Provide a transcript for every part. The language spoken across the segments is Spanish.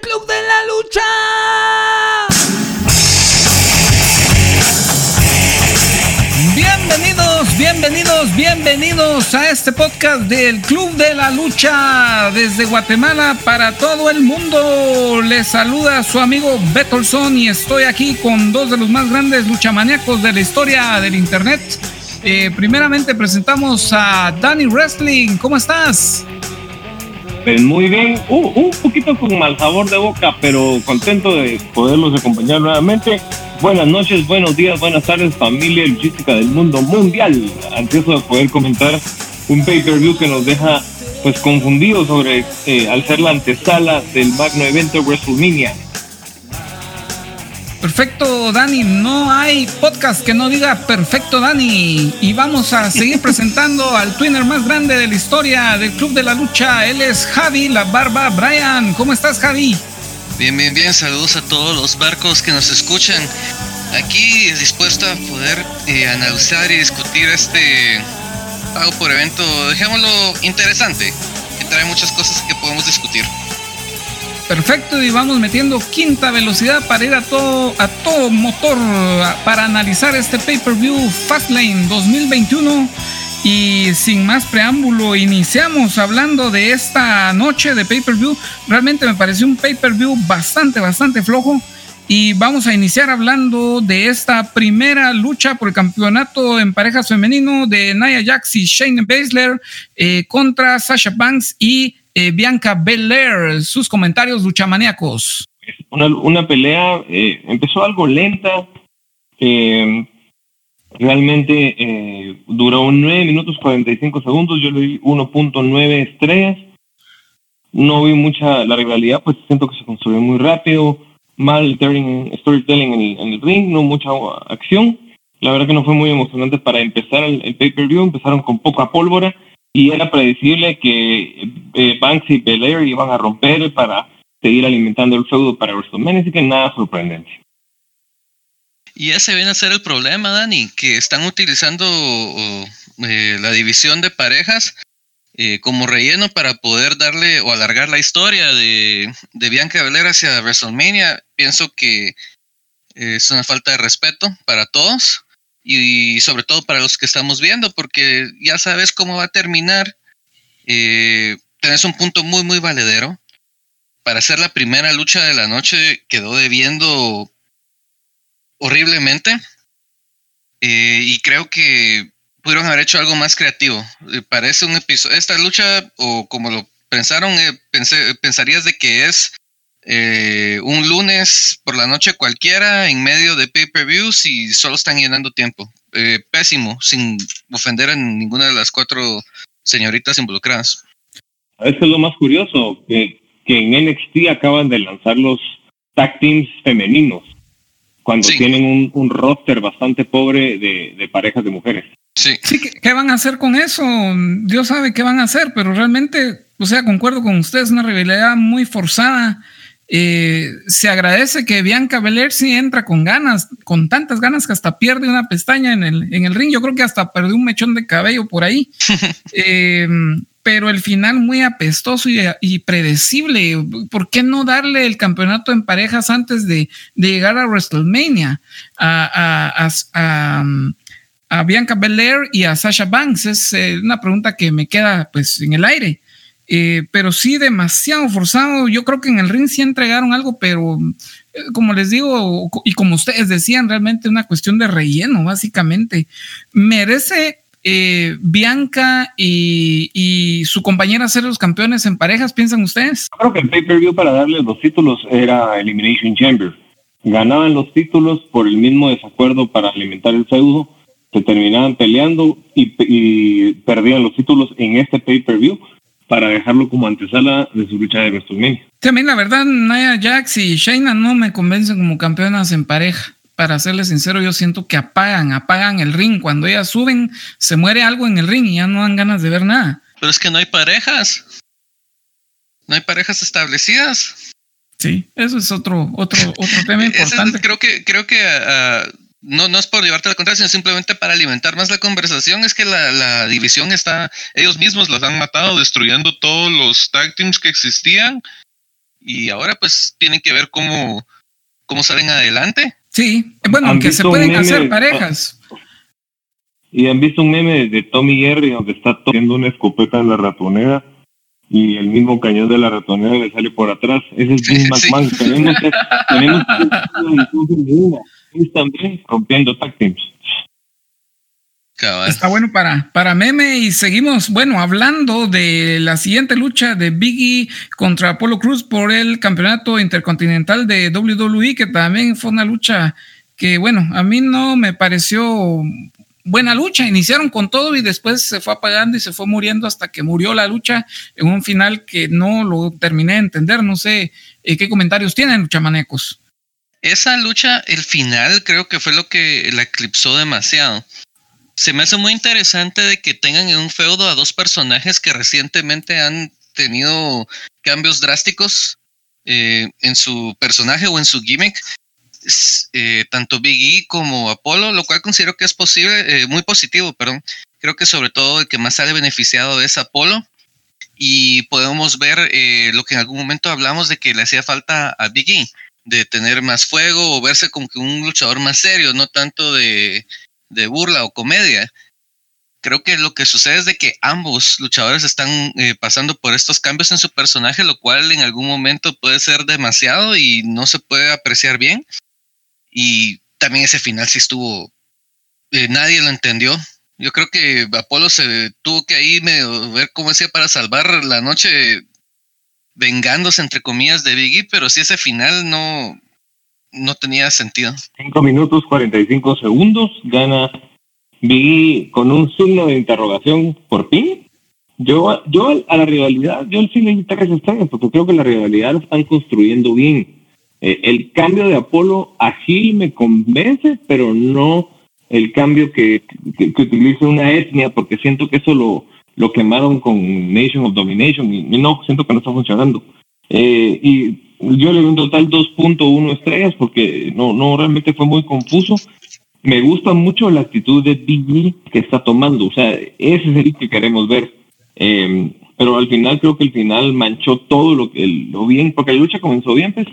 Club de la Lucha. Bienvenidos, bienvenidos, bienvenidos a este podcast del Club de la Lucha desde Guatemala para todo el mundo. Les saluda su amigo Betolson y estoy aquí con dos de los más grandes luchamaníacos de la historia del internet. Eh, primeramente presentamos a Danny Wrestling. ¿Cómo estás? Muy bien, uh, un poquito con mal sabor de boca, pero contento de poderlos acompañar nuevamente. Buenas noches, buenos días, buenas tardes, familia logística del mundo mundial. Ansioso de poder comentar un pay-per-view que nos deja pues confundidos sobre eh, al ser la antesala del magno evento WrestleMania. Perfecto, Dani. No hay podcast que no diga perfecto, Dani. Y vamos a seguir presentando al twinner más grande de la historia del Club de la Lucha. Él es Javi, la barba Brian. ¿Cómo estás, Javi? Bien, bien, bien. Saludos a todos los barcos que nos escuchan. Aquí dispuesto a poder eh, analizar y discutir este pago por evento, dejémoslo interesante, que trae muchas cosas que podemos discutir. Perfecto, y vamos metiendo quinta velocidad para ir a todo, a todo motor para analizar este pay-per-view Fastlane 2021. Y sin más preámbulo, iniciamos hablando de esta noche de pay-per-view. Realmente me pareció un pay-per-view bastante, bastante flojo. Y vamos a iniciar hablando de esta primera lucha por el campeonato en parejas femenino de Nia Jax y Shane Baszler eh, contra Sasha Banks y eh, Bianca Belair, sus comentarios luchamaníacos. Una, una pelea eh, empezó algo lenta, eh, realmente duró 9 minutos 45 segundos, yo le di 1.9 estrellas, no vi mucha la rivalidad, pues siento que se construyó muy rápido, mal storytelling en el, ring, no mucha acción. La verdad que no fue muy emocionante para empezar el, el pay-per-view, empezaron con poca pólvora y era predecible que eh, Banks y Belair iban a romper para seguir alimentando el feudo para WrestleMania, así que nada sorprendente. Y ese viene a ser el problema, Dani, que están utilizando eh, la división de parejas eh, como relleno para poder darle o alargar la historia de, de Bianca Belair hacia WrestleMania. Pienso que es una falta de respeto para todos y sobre todo para los que estamos viendo, porque ya sabes cómo va a terminar. Eh, tenés un punto muy, muy valedero. Para hacer la primera lucha de la noche quedó debiendo horriblemente. Eh, y creo que pudieron haber hecho algo más creativo. Eh, parece un episodio. Esta lucha, o como lo pensaron, eh, pensé, pensarías de que es eh, un lunes por la noche cualquiera en medio de pay-per-views y solo están llenando tiempo. Eh, pésimo, sin ofender a ninguna de las cuatro señoritas involucradas. Eso es lo más curioso, que, que en NXT acaban de lanzar los tag teams femeninos, cuando tienen un, un, roster bastante pobre de, de parejas de mujeres. Sí. sí ¿qué, van a hacer con eso? Dios sabe qué van a hacer, pero realmente, o sea, concuerdo con ustedes, una rivalidad muy forzada eh, se agradece que Bianca Belair sí entra con ganas, con tantas ganas que hasta pierde una pestaña en el, en el ring. Yo creo que hasta perdió un mechón de cabello por ahí. Eh, pero el final muy apestoso y, predecible. ¿Por qué no darle el campeonato en parejas antes de, llegar a WrestleMania? A, a, Bianca Belair y a Sasha Banks. Es eh, una pregunta que me queda pues en el aire. Eh, pero sí demasiado forzado. Yo creo que en el ring sí entregaron algo, pero eh, como les digo, y como ustedes decían, realmente una cuestión de relleno, básicamente. ¿Merece eh, Bianca y, su compañera ser los campeones en parejas, piensan ustedes? Creo que el pay-per-view para darle los títulos era Elimination Chamber. Ganaban los títulos por el mismo desacuerdo para alimentar el feudo, se terminaban peleando y, y perdían los títulos en este pay-per-view para dejarlo como antesala de su lucha de WrestleMania. También la verdad, Nia Jax y Shayna no me convencen como campeonas en pareja. Para serles sincero, yo siento que apagan, apagan el ring. Cuando ellas suben, se muere algo en el ring y ya no dan ganas de ver nada. Pero es que no hay parejas. No hay parejas establecidas. Sí, eso es otro, otro, otro tema importante. creo que, creo que uh, no, no es por llevarte la contraria, sino simplemente para alimentar más la conversación. Es que la, división está, ellos mismos los han matado, destruyendo todos los tag teams que existían. y ahora pues tienen que ver cómo, cómo salen adelante. Sí, bueno, aunque se pueden hacer parejas. Y han visto un meme de Tommy Jerry donde está teniendo una escopeta en la ratonera y el mismo cañón de la ratonera le sale por atrás. Ese es Jim McMahon. Tenemos, tenemos también rompiendo tag Está bueno para, para meme y seguimos, bueno, hablando de la siguiente lucha de Biggie contra Apolo Cruz por el campeonato intercontinental de WWE, que también fue una lucha que, bueno, a mí no me pareció buena lucha. Iniciaron con todo y después se fue apagando y se fue muriendo hasta que murió la lucha en un final que no lo terminé de entender. No sé eh, qué comentarios tienen, chamanecos. Esa lucha, el final, creo que fue lo que la eclipsó demasiado se me hace muy interesante de que tengan en un feudo a dos personajes que recientemente han tenido cambios drásticos eh, en su personaje o en su gimmick. Eh, tanto Big E como Apolo, lo cual considero que es posible, eh, muy positivo, perdón. Creo que sobre todo el que más sale beneficiado es Apolo. Y podemos ver lo que en algún momento hablamos de que le hacía falta a Big E, de tener más fuego o verse como un luchador más serio, no tanto de, de burla o comedia. Creo que lo que sucede es de que ambos luchadores están eh, pasando por estos cambios en su personaje, lo cual en algún momento puede ser demasiado y no se puede apreciar bien. Y también ese final sí estuvo, eh, nadie lo entendió. Yo creo que Apolo se tuvo que ahí medio ver cómo hacía para salvar la noche vengándose entre comillas de Biggie, pero si ese final no, no tenía sentido. 5 minutos 45 segundos, gana Biggie con un signo de interrogación por fin. Yo, yo a la rivalidad, yo sí le quité estrellas porque creo que la rivalidad la están construyendo bien. Eh, el cambio de Apolo así me convence, pero no el cambio que, que, utilice una etnia, porque siento que eso lo, lo quemaron con Nation of Domination y, no, siento que no está funcionando. Eh, y yo le doy un total 2.1 estrellas porque no, no realmente fue muy confuso. Me gusta mucho la actitud de Big que está tomando, o sea, ese es el que queremos ver. Em, pero al final creo que el final manchó todo lo, que lo bien, porque la lucha comenzó bien, pues,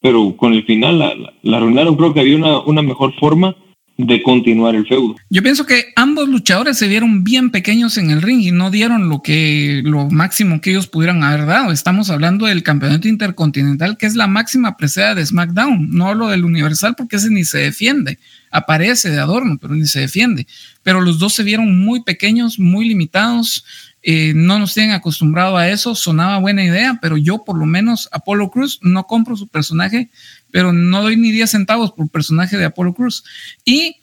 pero con el final la, la, arruinaron. Creo que había una, una mejor forma de continuar el feudo. Yo pienso que ambos luchadores se vieron bien pequeños en el ring y no dieron lo que lo máximo que ellos pudieran haber dado. Estamos hablando del campeonato intercontinental, que es la máxima presea de SmackDown, no lo del Universal porque ese ni se defiende. Aparece de adorno, pero ni se defiende. Pero los dos se vieron muy pequeños, muy limitados. Eh, no nos tienen acostumbrado a eso, sonaba buena idea, pero yo por lo menos Apolo Cruz no compro su personaje pero no doy ni 10 centavos por personaje de Apollo Cruz. Y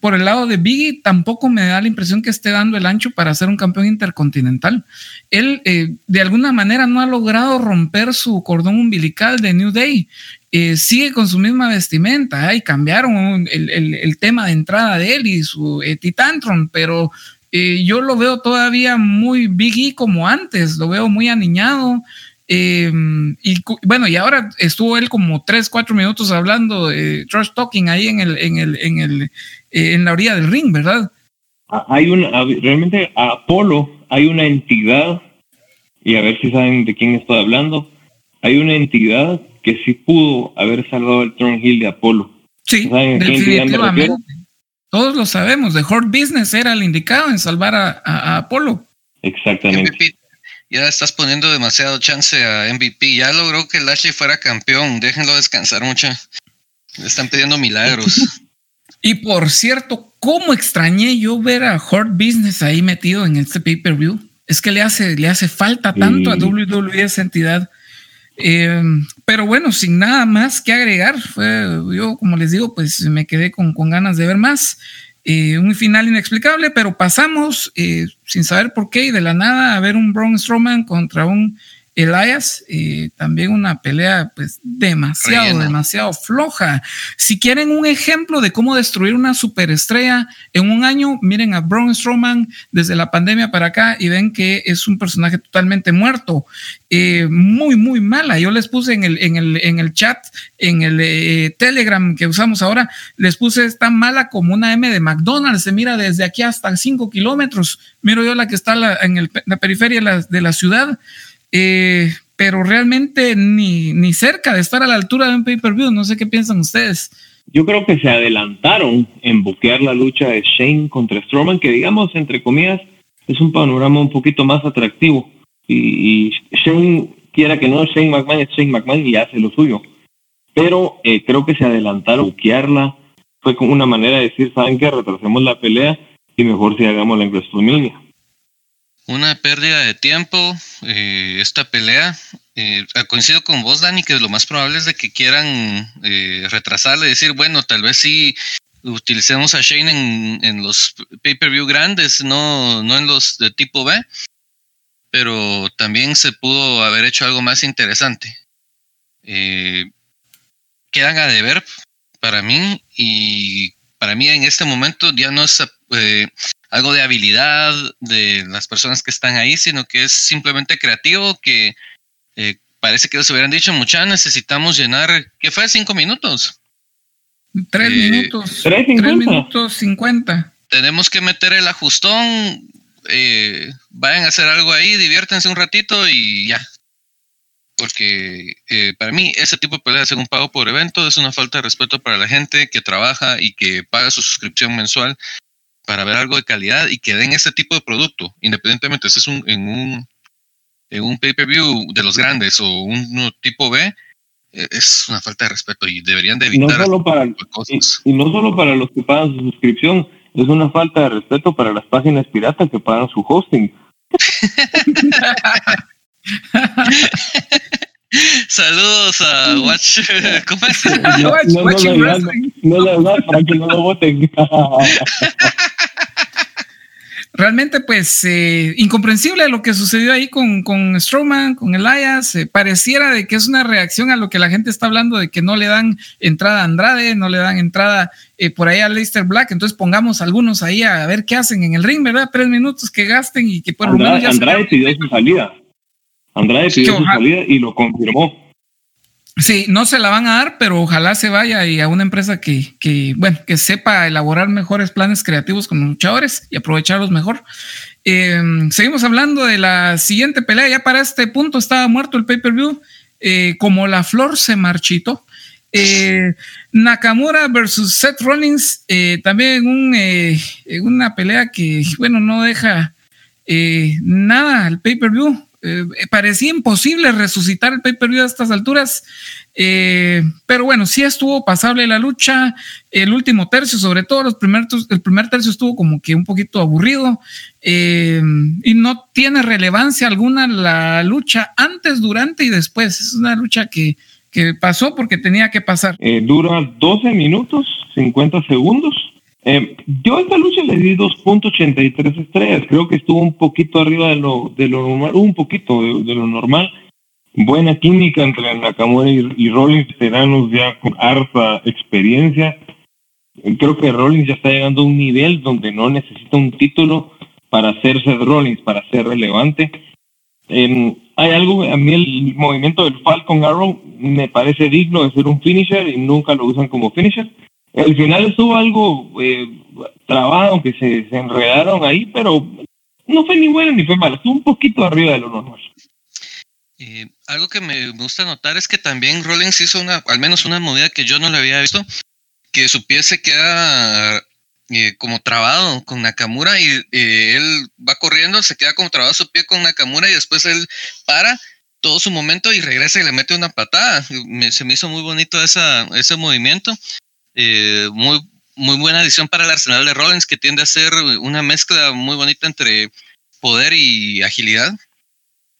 por el lado de Biggie, tampoco me da la impresión que esté dando el ancho para ser un campeón intercontinental. Él, eh, de alguna manera, no ha logrado romper su cordón umbilical de New Day. Eh, sigue con su misma vestimenta y cambiaron el, tema de entrada de él y su eh, Titantron, pero yo lo veo todavía muy Biggie como antes, lo veo muy aniñado. Eh, y bueno, y ahora estuvo él como tres, cuatro minutos hablando de trash talking ahí en el, en el, en el, eh, en la orilla del ring, ¿verdad? Ah, hay una, realmente a Apolo hay una entidad, y a ver si saben de quién estoy hablando, hay una entidad que sí pudo haber salvado el Hill de Apolo. Sí, definitivamente. Todos lo sabemos, The Horde Business era el indicado en salvar a, a Apolo. Exactamente ya estás poniendo demasiado chance a MVP. Ya logró que Lashley fuera campeón. Déjenlo descansar mucho. Le están pidiendo milagros. Y por cierto, ¿cómo extrañé yo ver a Hurt Business ahí metido en este pay-per-view? Es que le hace, le hace falta tanto a WWE esa entidad. Eh, pero bueno, sin nada más que agregar, fue, yo como les digo, pues me quedé con, con ganas de ver más. Eh, un final inexplicable, pero pasamos eh, sin saber por qué y de la nada a ver un Braun Strowman contra un Elias, eh, también una pelea pues demasiado, demasiado floja. Si quieren un ejemplo de cómo destruir una superestrella en un año, miren a Braun Strowman desde la pandemia para acá y ven que es un personaje totalmente muerto, eh, muy, muy mala. Yo les puse en el, en el, en el chat, en el eh, Telegram que usamos ahora, les puse tan mala como una M de McDonald's, se mira desde aquí hasta 5 kilómetros. Miro yo la que está en la periferia de la ciudad. Eh, pero realmente ni, ni cerca de estar a la altura de un pay-per-view. No sé qué piensan ustedes. Yo creo que se adelantaron en buquear la lucha de Shane contra Strowman, que digamos, entre comillas, es un panorama un poquito más atractivo. Y, Shane, quiera que no, Shane McMahon es Shane McMahon y hace lo suyo. Pero eh, creo que se adelantaron buquearla. Fue como una manera de decir, ¿saben qué? Retrasemos la pelea y mejor si hagamos la WrestleMania. Una pérdida de tiempo, eh, esta pelea. Eh, coincido con vos, Dani, que lo más probable es de que quieran eh, retrasarle, decir, bueno, tal vez sí utilicemos a Shane en, en los pay-per-view grandes, no, no en los de tipo B, pero también se pudo haber hecho algo más interesante. Eh, quedan a deber para mí y para mí en este momento ya no es eh, algo de habilidad de las personas que están ahí, sino que es simplemente creativo que eh, parece que ellos hubieran dicho, mucha necesitamos llenar, ¿qué fue? ¿Cinco minutos? Tres Eh, minutos. tres minutos cincuenta. Tenemos que meter el ajustón, eh, vayan a hacer algo ahí, diviértanse un ratito y ya. Porque eh, para mí ese tipo de peleas en un pago por evento es una falta de respeto para la gente que trabaja y que paga su suscripción mensual para ver algo de calidad y que den este tipo de producto, independientemente si es un, en un en un pay-per-view de los grandes o un, tipo B, eh, es una falta de respeto y deberían de Y no evitar solo para, este cosas. y, y no solo para los que pagan su suscripción, es una falta de respeto para las páginas piratas que pagan su hosting. Saludos a Watch. ¿Cómo es? No, no, no, no, no, no, no, para que no lo voten. Realmente, pues, eh, incomprensible lo que sucedió ahí con, con Strowman, con Elias. eh, pareciera de que es una reacción a lo que la gente está hablando de que no le dan entrada a Andrade, no le dan entrada eh, por ahí a Leicester Black. Entonces pongamos algunos ahí a ver qué hacen en el ring, ¿verdad? Tres minutos que gasten y que por lo menos Andrade, pidió su salida. Andrade pidió su salida y lo confirmó. Sí, no se la van a dar, pero ojalá se vaya y a una empresa que, que, bueno, que sepa elaborar mejores planes creativos con los luchadores y aprovecharlos mejor. Eh, seguimos hablando de la siguiente pelea. Ya para este punto estaba muerto el pay-per-view. Eh, como la flor se marchitó. Eh, Nakamura versus Seth Rollins, eh, también un, eh, una pelea que, bueno, no deja eh, nada al pay-per-view. Eh, parecía imposible resucitar el pay-per-view a estas alturas, eh, pero bueno, sí estuvo pasable la lucha. El último tercio, sobre todo los primeros, el primer tercio estuvo como que un poquito aburrido eh, y no tiene relevancia alguna la lucha antes, durante y después. Es una lucha que, que pasó porque tenía que pasar. Eh, dura 12 minutos, 50 segundos. Eh, yo a esta lucha le di 2.83 estrellas. Creo que estuvo un poquito arriba de lo, de lo normal, un poquito de, lo normal. Buena química entre Nakamura y, y Rollins, veteranos ya con harta experiencia. Creo que Rollins ya está llegando a un nivel donde no necesita un título para hacerse Rollins, para ser relevante. Eh, hay algo, a mí el movimiento del Falcon Arrow me parece digno de ser un finisher y nunca lo usan como finisher. Al final estuvo algo eh, trabado, que se, se enredaron ahí, pero no fue ni bueno ni fue malo, estuvo un poquito arriba de lo normal. Eh, algo que me gusta notar es que también Rollins hizo una, al menos una movida que yo no le había visto, que su pie se queda eh, como trabado con Nakamura y eh, él va corriendo, se queda como trabado su pie con Nakamura y después él para todo su momento y regresa y le mete una patada. Me- se me hizo muy bonito esa, ese movimiento. Eh, muy, muy buena adición para el arsenal de Rollins, que tiende a ser una mezcla muy bonita entre poder y agilidad.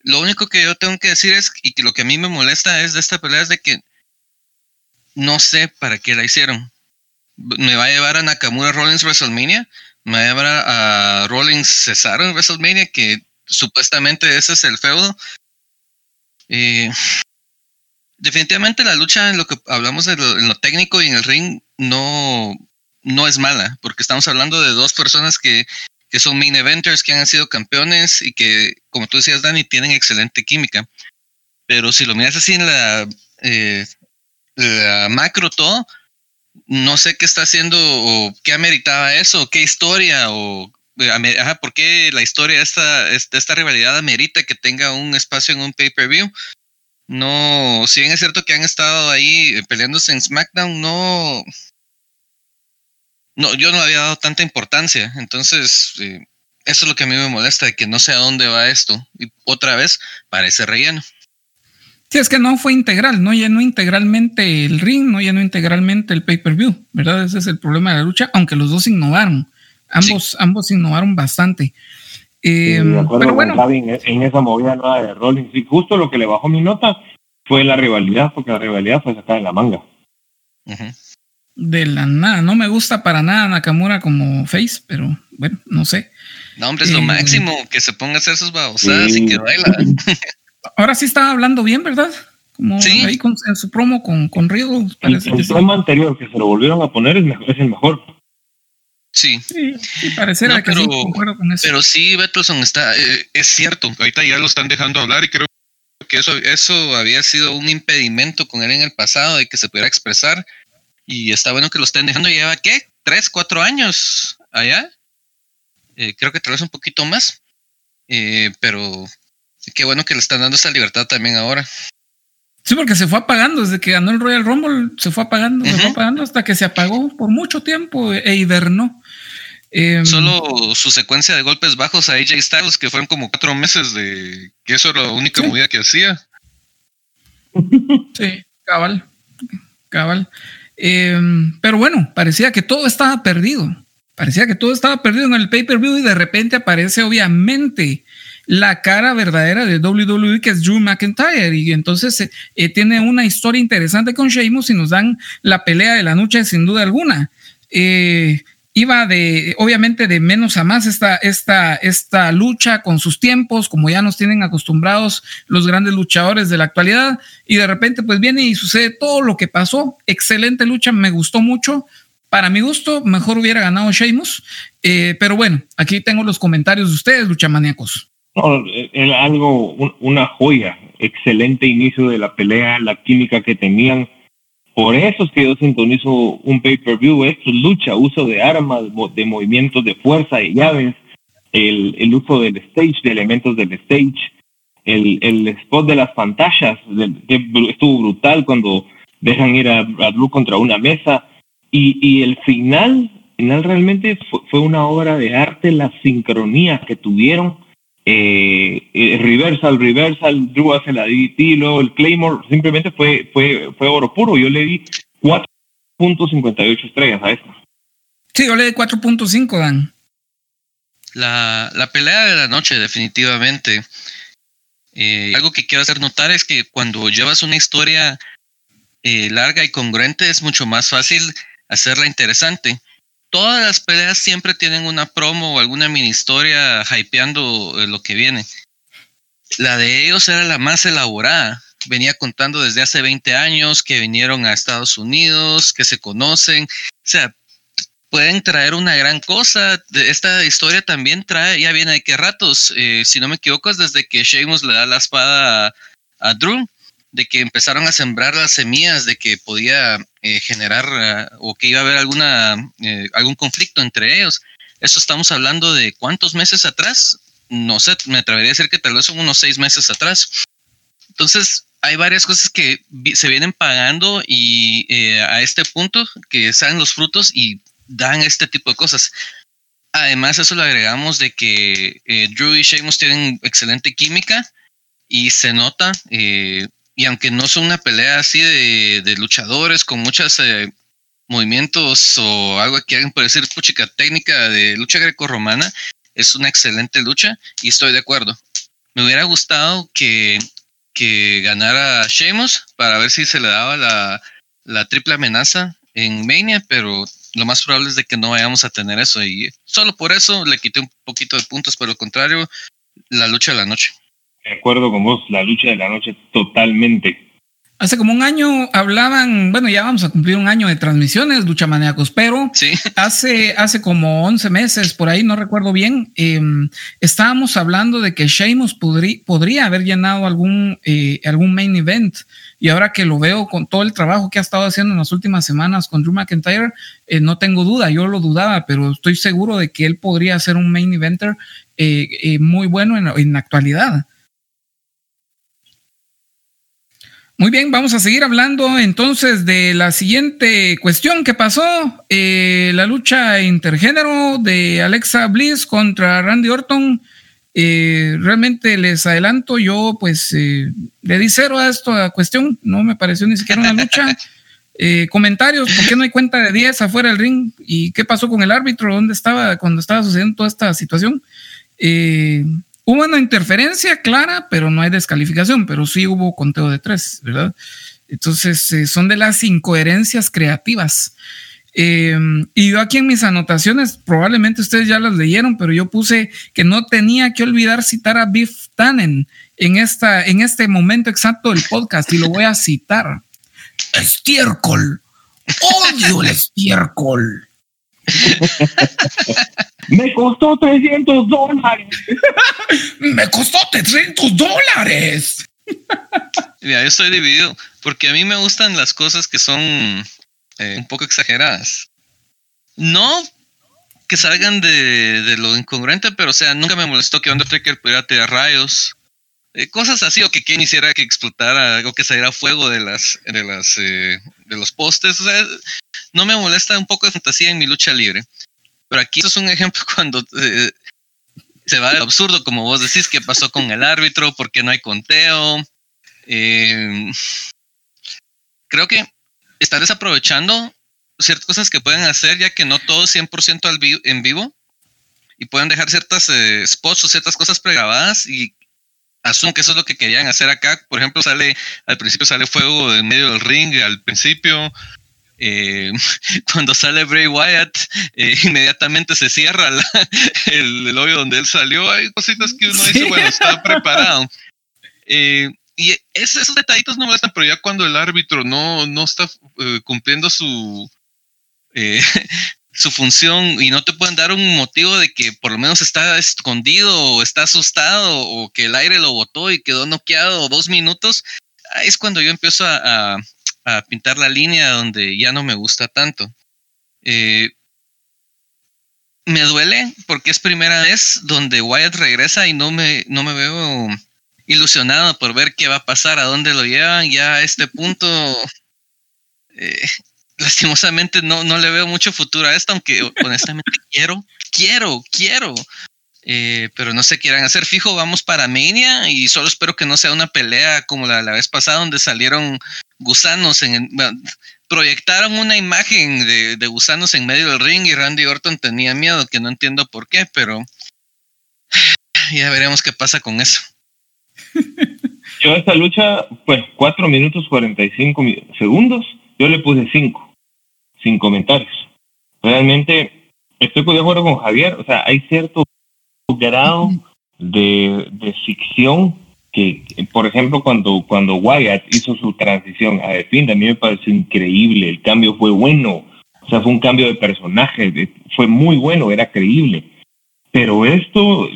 Lo único que yo tengo que decir es, y que lo que a mí me molesta es de esta pelea es de que no sé para qué la hicieron. Me va a llevar a Nakamura Rollins WrestleMania, me va a llevar a, Rollins Cesaro en WrestleMania, que supuestamente ese es el feudo. Eh, definitivamente la lucha en lo que hablamos de en lo técnico y en el ring no, no es mala, porque estamos hablando de dos personas que, que son main eventers, que han sido campeones y que, como tú decías, Dani, tienen excelente química. Pero si lo miras así en la, eh, macro todo, no sé qué está haciendo o qué ameritaba eso, qué historia o eh, ajá, por qué la historia de esta, esta rivalidad amerita que tenga un espacio en un pay-per-view. No, si bien es cierto que han estado ahí peleándose en SmackDown, no, no, yo no había dado tanta importancia. Entonces, eh, eso es lo que a mí me molesta, de que no sé a dónde va esto. Y otra vez, parece relleno. Sí, es que no fue integral, no llenó integralmente el ring, no llenó integralmente el pay-per-view, ¿verdad? Ese es el problema de la lucha, aunque los dos innovaron. Ambos, ambos innovaron bastante. Eh, pero bueno. en, esa movida nueva de Rollins. Y justo lo que le bajó mi nota fue la rivalidad, porque la rivalidad fue sacada en la manga. De la nada, no me gusta para nada Nakamura como face, pero bueno, no sé. No, hombre, es lo eh, máximo que se ponga a hacer sus babosadas y que baila. Ahora sí estaba hablando bien, ¿verdad? Como ahí en su promo con, con Riddle. Parece el, promo anterior que se lo volvieron a poner es, es el mejor. Sí. Sí, pareciera que sí, concuerdo con eso. Pero sí, Bettleson está, eh, es cierto, ahorita ya lo están dejando hablar y creo que eso, eso había sido un impedimento con él en el pasado de que se pudiera expresar y está bueno que lo estén dejando. Lleva, ¿qué? ¿Tres, cuatro años allá? Eh, creo que tal vez un poquito más. Eh, pero qué bueno que le están dando esa libertad también ahora. Sí, porque se fue apagando desde que ganó el Royal Rumble, se fue apagando, se fue apagando hasta que se apagó por mucho tiempo e hibernó. Em, Solo su secuencia de golpes bajos a AJ Styles, que fueron como cuatro meses de que eso era la única movida que hacía. Sí, cabal, cabal. Em, pero bueno, parecía que todo estaba perdido. Parecía que todo estaba perdido en el pay-per-view y de repente aparece obviamente la cara verdadera de WWE, que es Drew McIntyre. Y entonces eh, eh, tiene una historia interesante con Sheamus y nos dan la pelea de la noche sin duda alguna. Eh, iba de, obviamente, de menos a más esta, esta, esta lucha con sus tiempos, como ya nos tienen acostumbrados los grandes luchadores de la actualidad. Y de repente, pues viene y sucede todo lo que pasó. Excelente lucha, me gustó mucho. Para mi gusto, mejor hubiera ganado Sheamus. pero bueno, aquí tengo los comentarios de ustedes, luchamaníacos. No, algo, una joya. Excelente inicio de la pelea, la química que tenían. Por eso es que yo sintonizo un pay-per-view. Esto es lucha, uso de armas, de movimientos de fuerza, de llaves, el, el uso del stage, de elementos del stage, el, spot de las pantallas, que estuvo brutal cuando dejan ir a, a contra una mesa. Y, y el final, final realmente fue una obra de arte, la sincronía que tuvieron eh, eh, reversal, reversal, Drew hace la DDT, luego el Claymore, simplemente fue, fue, fue oro puro. Yo le di 4.58 estrellas a esta. Sí, yo le di 4.5, Dan. La, la pelea de la noche, definitivamente. Eh, algo que quiero hacer notar es que cuando llevas una historia eh, larga y congruente es mucho más fácil hacerla interesante todas las peleas siempre tienen una promo o alguna mini historia hypeando eh, lo que viene. La de ellos era la más elaborada. Venía contando desde hace 20 años que vinieron a Estados Unidos, que se conocen. O sea, pueden traer una gran cosa. Esta historia también trae, ya viene de qué ratos. Eh, si no me equivoco, es desde que Sheamus le da la espada a, a Drew de que empezaron a sembrar las semillas de que podía eh, generar uh, o que iba a haber alguna eh, algún conflicto entre ellos. Eso estamos hablando de cuántos meses atrás, no sé, me atrevería a decir que tal vez son unos seis meses atrás. Entonces, hay varias cosas que se vienen pagando y eh, a este punto que salen los frutos y dan este tipo de cosas. Además, eso le agregamos de que Drew y Sheamus tienen excelente química y se nota eh, y aunque no son una pelea así de, luchadores con muchos eh, movimientos o algo que alguien puede decir, puchica técnica de lucha greco-romana, es una excelente lucha y estoy de acuerdo. Me hubiera gustado que, que ganara Sheamus para ver si se le daba la, triple amenaza en Mania, pero lo más probable es de que no vayamos a tener eso y solo por eso le quité un poquito de puntos, pero lo contrario, la lucha de la noche. De acuerdo con vos, la lucha de la noche totalmente. Hace como un año hablaban, bueno, ya vamos a cumplir un año de transmisiones, Lucha Maníacos, pero hace, hace como 11 meses, por ahí no recuerdo bien, em, estábamos hablando de que Sheamus podría haber llenado algún, eh, algún main event. Y ahora que lo veo con todo el trabajo que ha estado haciendo en las últimas semanas con Drew McIntyre, eh, no tengo duda, yo lo dudaba, pero estoy seguro de que él podría ser un main eventer eh, muy bueno en, en la actualidad. Muy bien, vamos a seguir hablando entonces de la siguiente cuestión que pasó, eh, la lucha intergénero de Alexa Bliss contra Randy Orton. Eh, realmente les adelanto, yo pues eh, le di cero a esta cuestión, no me pareció ni siquiera una lucha. comentarios, ¿por qué no hay cuenta de 10 afuera del ring? ¿Y qué pasó con el árbitro? ¿Dónde estaba cuando estaba sucediendo toda esta situación? Hubo una interferencia clara, pero no hay descalificación, pero sí hubo conteo de tres, ¿verdad? Entonces, eh, son de las incoherencias creativas. Eh, y yo aquí en mis anotaciones, probablemente ustedes ya las leyeron, pero yo puse que no tenía que olvidar citar a Biff Tannen en, esta, en este momento exacto del podcast y lo voy a citar. Estiércol. Odio el estiércol. Me costó 300 dólares. Me costó 300 dólares. Mira, yo estoy dividido porque a mí me gustan las cosas que son eh, un poco exageradas. No que salgan de, lo incongruente, pero o sea, nunca me molestó que Undertaker pudiera tirar rayos. Eh, cosas así, o que quien hiciera que explotara, o que saliera fuego de las, de las, eh, de los postes. O sea, no me molesta un poco de fantasía en mi lucha libre. Pero aquí es un ejemplo cuando eh, se va de absurdo, como vos decís, qué pasó con el árbitro, por qué no hay conteo. Eh, creo que están desaprovechando ciertas cosas que pueden hacer, ya que no todo es 100% en vivo, y pueden dejar ciertas eh, spots o ciertas cosas pregrabadas y asumo que eso es lo que querían hacer acá. Por ejemplo, sale al principio sale fuego en medio del ring, al principio eh, cuando sale Bray Wyatt, eh, inmediatamente se cierra el, hoyo donde él salió. Hay cositas que uno dice, bueno, estaba preparado. Eh, y esos, detallitos no molestan, pero ya cuando el árbitro no, no está cumpliendo su, su función y no te pueden dar un motivo de que por lo menos está escondido o está asustado o que el aire lo botó y quedó noqueado dos minutos, es cuando yo empiezo a a pintar la línea donde ya no me gusta tanto. Eh, me duele porque es primera vez donde Wyatt regresa y no me, no me veo ilusionado por ver qué va a pasar, a dónde lo llevan. Ya a este punto, eh, lastimosamente no, no le veo mucho futuro a esto, aunque honestamente quiero, quiero, quiero. Eh, pero no qué quieran hacer. Fijo, vamos para Mania y solo espero que no sea una pelea como la, la vez pasada donde salieron gusanos en proyectaron una imagen de, gusanos en medio del ring y Randy Orton tenía miedo, que no entiendo por qué, pero ya veremos qué pasa con eso. Yo a esta lucha, pues 4 minutos 45 segundos, yo le puse 5, sin comentarios. Realmente estoy de acuerdo con Javier, o sea, hay cierto grado de, ficción que, por ejemplo, cuando, cuando Wyatt hizo su transición a The a mí me pareció increíble, el cambio fue bueno, o sea, fue un cambio de personaje, fue muy bueno, era creíble. Pero esto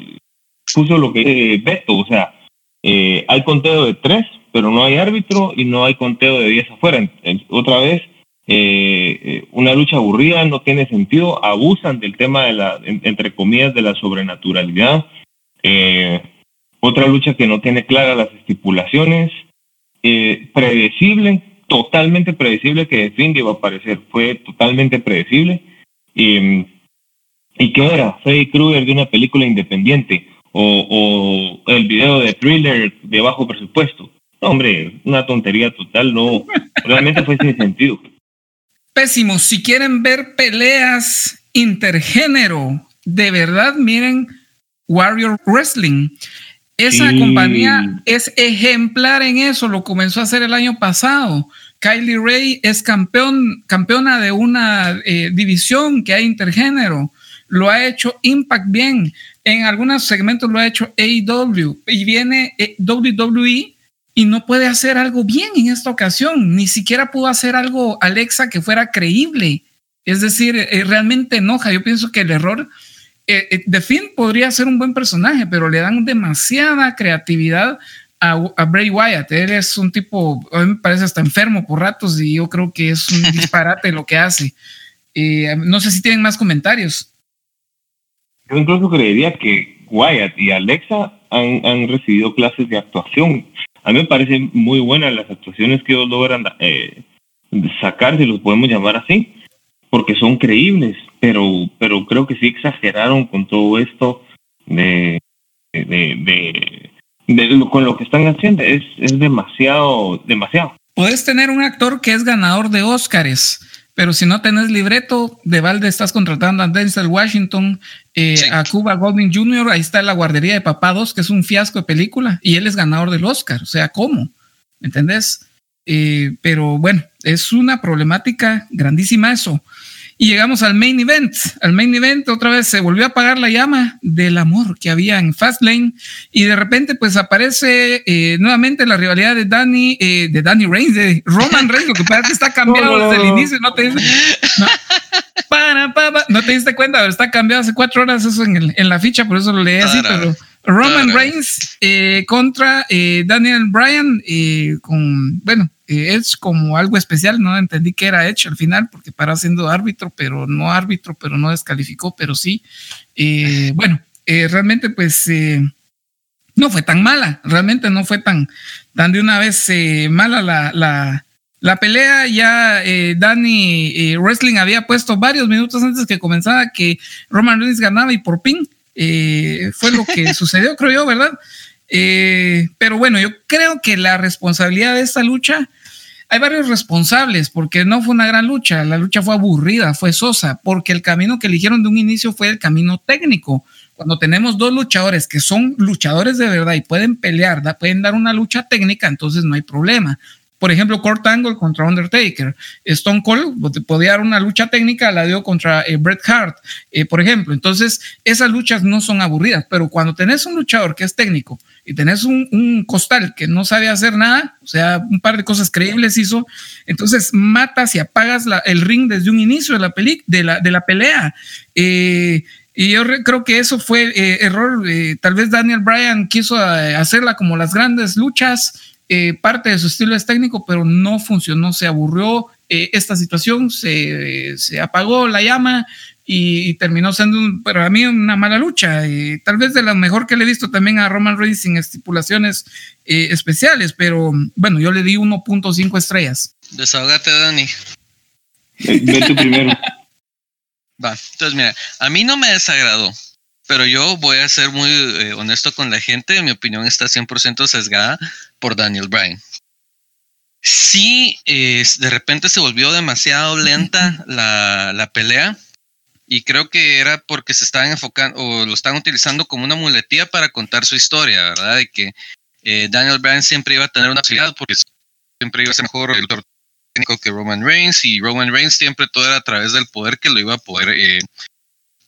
puso lo que Beto, o sea, eh, hay conteo de tres, pero no hay árbitro y no hay conteo de diez afuera. Otra vez, eh, eh, una lucha aburrida, no tiene sentido, abusan del tema de la, entre comillas, de la sobrenaturalidad. Eh, otra lucha que no tiene claras las estipulaciones, eh, predecible, totalmente predecible que fin iba a aparecer, fue totalmente predecible. y qué era? Freddy Krueger de una película independiente o, el video de thriller de bajo presupuesto. hombre, una tontería total, no, realmente fue sin sentido. Pésimo, si quieren ver peleas intergénero, de verdad miren Warrior Wrestling. Esa compañía es ejemplar en eso, lo comenzó a hacer el año pasado. Kylie Ray es campeón, campeona de una eh, división que hay intergénero. Lo ha hecho Impact bien. En algunos segmentos lo ha hecho AEW. Y viene eh, WWE y no puede hacer algo bien en esta ocasión. Ni siquiera pudo hacer algo Alexa que fuera creíble. Es decir, eh, realmente enoja. Yo pienso que el error The eh, eh, Finn podría ser un buen personaje, pero le dan demasiada creatividad a, Bray Wyatt. Él es un tipo, a mí me parece hasta enfermo por ratos y yo creo que es un disparate lo que hace. Eh, no sé si tienen más comentarios. Yo incluso creería que Wyatt y Alexa han, recibido clases de actuación a mí me parecen muy buenas las actuaciones que ellos logran eh, sacar, si los podemos llamar así, porque son creíbles, pero, pero creo que sí exageraron con todo esto de, de, de, con lo que están haciendo. Es, es demasiado, demasiado. Puedes tener un actor que es ganador de Óscares, pero si no tenés libreto, de balde estás contratando a Denzel Washington, eh, a Cuba Golding Jr., ahí está la guardería de Papá 2, que es un fiasco de película, y él es ganador del Oscar. O sea, ¿cómo? ¿Me entendés? Eh, pero bueno, es una problemática grandísima eso. Y llegamos al main event. Al main event otra vez se volvió a apagar la llama del amor que había en Fastlane y de repente pues aparece eh, nuevamente la rivalidad de Danny, eh, de Danny Reigns, de Roman Reigns, lo que parece que está cambiado desde el inicio, no te no, para, para, no te diste cuenta, pero está cambiado hace cuatro horas eso en, en la ficha, por eso lo leí así, pero Roman Reigns eh, contra eh, Daniel Bryan, eh, con, bueno, es como algo especial, no entendí que era hecho al final, porque para siendo árbitro, pero no árbitro, pero no descalificó, pero sí. bueno, realmente pues no fue tan mala, realmente no fue tan, tan de una vez mala la, la, la, pelea. Ya Danny Wrestling había puesto varios minutos antes que comenzara que Roman Reigns ganaba y por pin. Eh, fue lo que sucedió, creo yo, ¿verdad? Eh, pero bueno, yo creo que la responsabilidad de esta lucha, hay varios responsables, porque no fue una gran lucha, la lucha fue aburrida, fue sosa, porque el camino que eligieron de un inicio fue el camino técnico. Cuando tenemos dos luchadores que son luchadores de verdad y pueden pelear, pueden dar una lucha técnica, entonces no hay problema. Por ejemplo, Kurt Angle contra Undertaker. Stone Cold podía dar una lucha técnica, la dio contra eh, Bret Hart, eh, por ejemplo. Entonces, esas luchas no son aburridas, pero cuando tenés un luchador que es técnico y tenés un, costal que no sabe hacer nada, o sea, un par de cosas creíbles hizo, entonces matas y apagas el ring desde un inicio de la, de la, de la pelea. Eh, y yo creo que eso fue error. tal vez Daniel Bryan quiso hacerla como las grandes luchas eh, parte de su estilo es técnico, pero no funcionó, se aburrió eh, esta situación, se, apagó la llama y, terminó siendo para mí una mala lucha. y tal vez de la mejor que le he visto también a Roman Reigns sin estipulaciones eh, especiales, pero bueno, yo le di 1.5 estrellas. Desahogate, Dani. Vete primero. Va, entonces mira, a mí no me desagradó. Pero yo voy a ser muy eh, honesto con la gente. Mi opinión está 100% sesgada por Daniel Bryan. Sí, de repente se volvió demasiado lenta la, pelea. Y creo que era porque se estaban enfocando o lo estaban utilizando como una muletía para contar su historia, ¿verdad? De que eh, Daniel Bryan siempre iba a tener una facilidad porque siempre iba a ser mejor el técnico que Roman Reigns y Roman Reigns siempre todo era a través del poder que lo iba a poder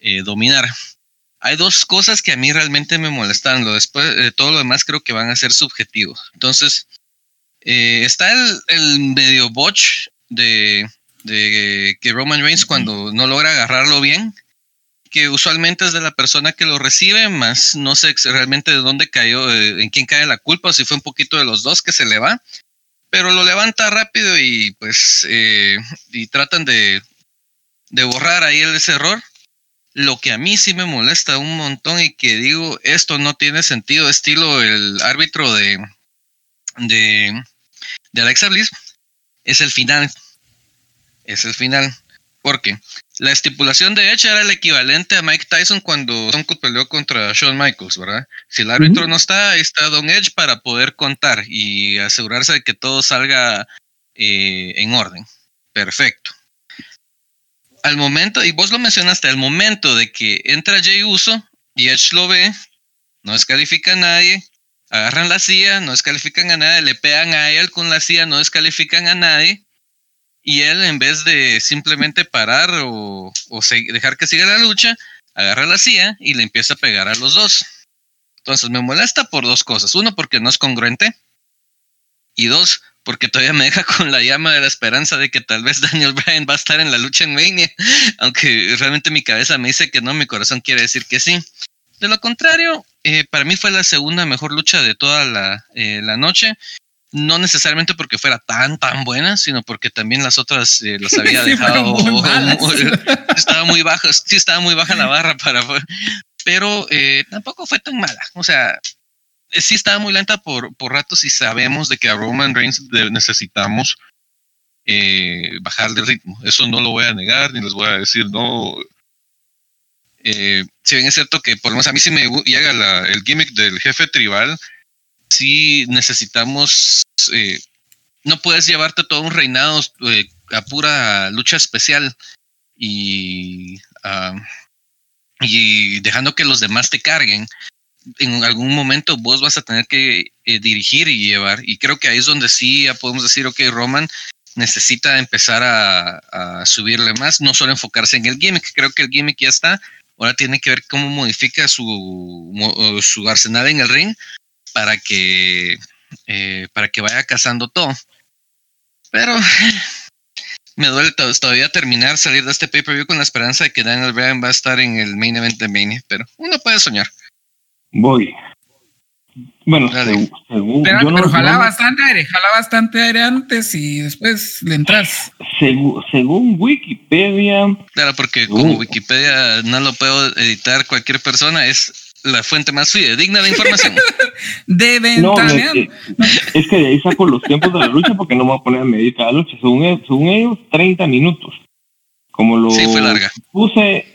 eh, dominar. Hay dos cosas que a mí realmente me molestan. Lo después de todo lo demás creo que van a ser subjetivos. Entonces, eh, está el, medio botch de, que Roman Reigns cuando no logra agarrarlo bien, que usualmente es de la persona que lo recibe, más no sé realmente de dónde cayó, eh, en quién cae la culpa, o si fue un poquito de los dos que se le va, pero lo levanta rápido y pues eh, y tratan de, de borrar ahí ese error. Lo que a mí sí me molesta un montón y que digo, esto no tiene sentido, estilo el árbitro de, de, de Alexa Bliss, es el final. Es el final. Porque la estipulación de hecho era el equivalente a Mike Tyson cuando Stone Cold peleó contra Shawn Michaels, ¿verdad? Si el árbitro no está, ahí está Don Edge para poder contar y asegurarse de que todo salga eh, en orden. Perfecto al momento, y vos lo mencionaste, al momento de que entra Jay Uso y Edge lo ve, no descalifica a nadie, agarran la silla, no descalifican a nadie, le pegan a él con la silla, no descalifican a nadie, y él en vez de simplemente parar o, dejar que siga la lucha, agarra la silla y le empieza a pegar a los dos. Entonces me molesta por dos cosas. Uno, porque no es congruente. Y dos, porque todavía me deja con la llama de la esperanza de que tal vez Daniel Bryan va a estar en la lucha en Mania, aunque realmente mi cabeza me dice que no, mi corazón quiere decir que sí. De lo contrario, eh, para mí fue la segunda mejor lucha de toda la, eh, la, noche. No necesariamente porque fuera tan, tan buena, sino porque también las otras eh, las había dejado. estaba muy baja, sí, estaba muy baja la barra para. Pero tampoco fue tan mala. O sea, sí estaba muy lenta por, por ratos y sabemos de que a Roman Reigns necesitamos eh, bajar de ritmo. Eso no lo voy a negar ni les voy a decir no. Eh, si bien es cierto que por lo menos a mí sí me llega el gimmick del jefe tribal, sí necesitamos, eh, no puedes llevarte todo un reinado eh, a pura lucha especial y, ah, y dejando que los demás te carguen. En algún momento vos vas a tener que dirigir y llevar. Y creo que ahí es donde sí ya podemos decir, ok, Roman necesita empezar a, subirle más, no solo enfocarse en el gimmick. Creo que el gimmick ya está. Ahora tiene que ver cómo modifica su, su arsenal en el ring para que, eh, para que vaya cazando todo. Pero me duele todavía terminar, salir de este pay-per-view con la esperanza de que Daniel Bryan va a estar en el main event de Mania, pero uno puede soñar. Voy. Bueno, según, pero, pero jala bastante aire, jala bastante aire antes y después le entras. según Wikipedia. Claro, porque como Wikipedia no lo puedo editar cualquier persona, es la fuente más digna de información. de no, es, que, de ahí saco los tiempos de la lucha porque no me voy a poner a medir cada lucha. Según, e, según ellos, 30 minutos. Como lo sí, fue larga. puse,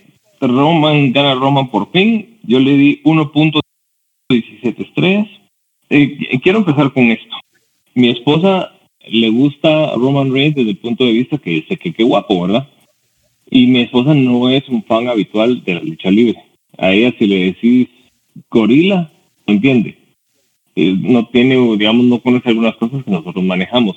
Roman gana Roman por fin. Yo le di 1.17 estrellas. Eh, quiero empezar con esto. Mi esposa le gusta Roman Reigns desde el punto de vista que sé que qué guapo, ¿verdad? Y mi esposa no es un fan habitual de la lucha libre. A ella si le decís gorila, entiende. Eh, no tiene, digamos, no conoce algunas cosas que nosotros manejamos.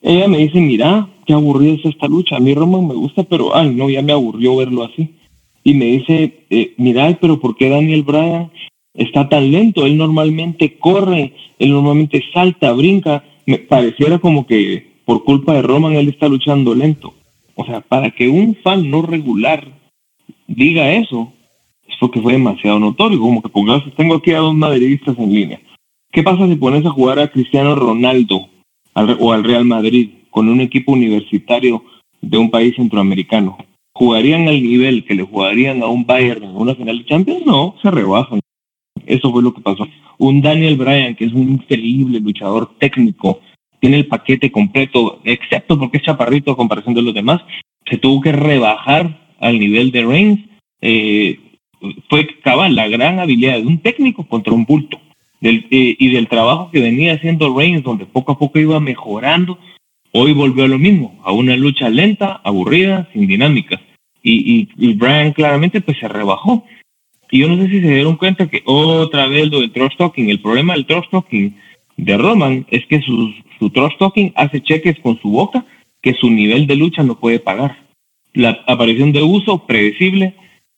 Ella me dice, mira, qué aburrida es esta lucha. A mí Roman me gusta, pero, ay, no, ya me aburrió verlo así. Y me dice, eh, mira, pero ¿por qué Daniel Bryan está tan lento? Él normalmente corre, él normalmente salta, brinca. Me pareciera como que por culpa de Roman él está luchando lento. O sea, para que un fan no regular diga eso, esto que fue demasiado notorio, como que pongas, tengo aquí a dos madridistas en línea. ¿Qué pasa si pones a jugar a Cristiano Ronaldo o al Real Madrid con un equipo universitario de un país centroamericano? ¿Jugarían al nivel que le jugarían a un Bayern en una final de Champions? No, se rebajan. Eso fue lo que pasó. Un Daniel Bryan, que es un increíble luchador técnico, tiene el paquete completo, excepto porque es chaparrito a comparación de los demás, se tuvo que rebajar al nivel de Reigns. Eh, fue cabal la gran habilidad de un técnico contra un bulto eh, y del trabajo que venía haciendo Reigns, donde poco a poco iba mejorando. Hoy volvió a lo mismo, a una lucha lenta, aburrida, sin dinámicas. Y, y, Brian claramente pues se rebajó. Y yo no sé si se dieron cuenta que otra vez lo del trust talking, el problema del trust talking de Roman es que su, su trust talking hace cheques con su boca que su nivel de lucha no puede pagar. La aparición de uso predecible,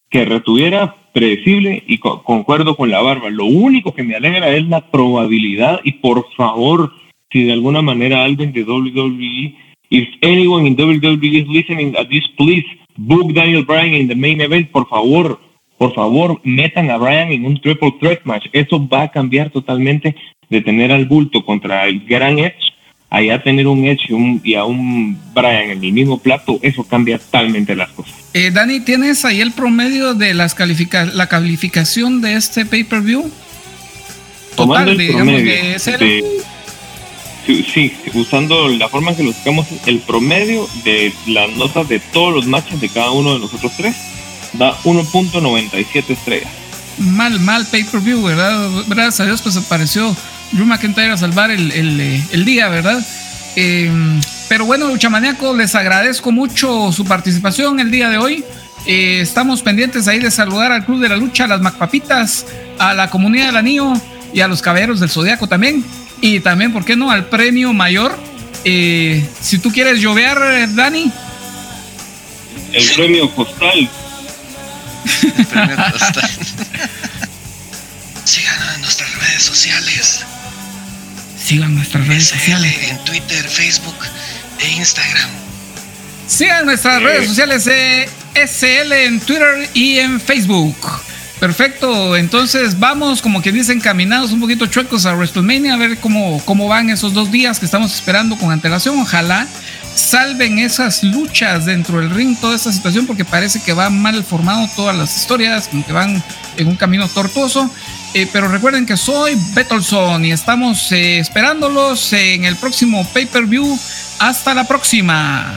que retuviera predecible y concuerdo con la barba. Lo único que me alegra es la probabilidad y por favor, si de alguna manera alguien de WWE, if anyone in WWE is listening at this, please book Daniel Bryan in the main event, por favor, por favor, metan a Bryan en un triple threat match. Eso va a cambiar totalmente de tener al bulto contra el gran Edge allá tener un Edge y, a un Brian en el mismo plato, eso cambia totalmente las cosas. Eh, Dani, ¿tienes ahí el promedio de las califica la calificación de este pay-per-view? Total, digamos que es el... sí, usando la forma en que lo buscamos, el promedio de las notas de todos los matches de cada uno de nosotros tres da 1.97 estrellas. Mal, mal pay-per-view, ¿verdad? Gracias a Dios, pues apareció Drew McIntyre a salvar el, eh, día, ¿verdad? Em, pero bueno, Luchamaníaco, les agradezco mucho su participación el día de hoy. Eh, estamos pendientes ahí de saludar al Club de la Lucha, a las Macpapitas, a la comunidad del Anillo y a los Caballeros del Zodiaco también. Y también, ¿por qué no?, al premio mayor. Eh, si tú quieres llover, Dani. El premio postal. El premio postal. Síganos en nuestras redes sociales. Sigan nuestras redes sociales. En Twitter, Facebook e Instagram. Sigan nuestras redes sociales de SL en Twitter y en Facebook. Perfecto, entonces vamos, como que dicen, caminados un poquito chuecos a WrestleMania, a ver cómo, cómo van esos dos días que estamos esperando con antelación. Ojalá salven esas luchas dentro del ring, toda esta situación, porque parece que va mal formado todas las historias, como que van en un camino tortuoso. Eh, pero recuerden que soy Betolson y estamos eh, esperándolos en el próximo pay-per-view. Hasta la próxima.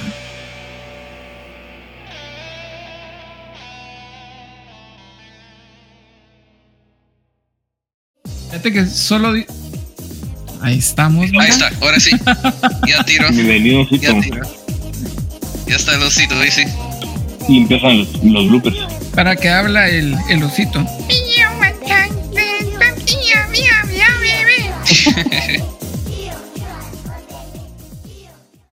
Fíjate que solo. Ahí estamos. Ahí está, ahora sí. Ya tiro. Bienvenido, Ya tiro. Ya está el osito, dice. Y empiezan los, los bloopers. Para que habla el, el osito.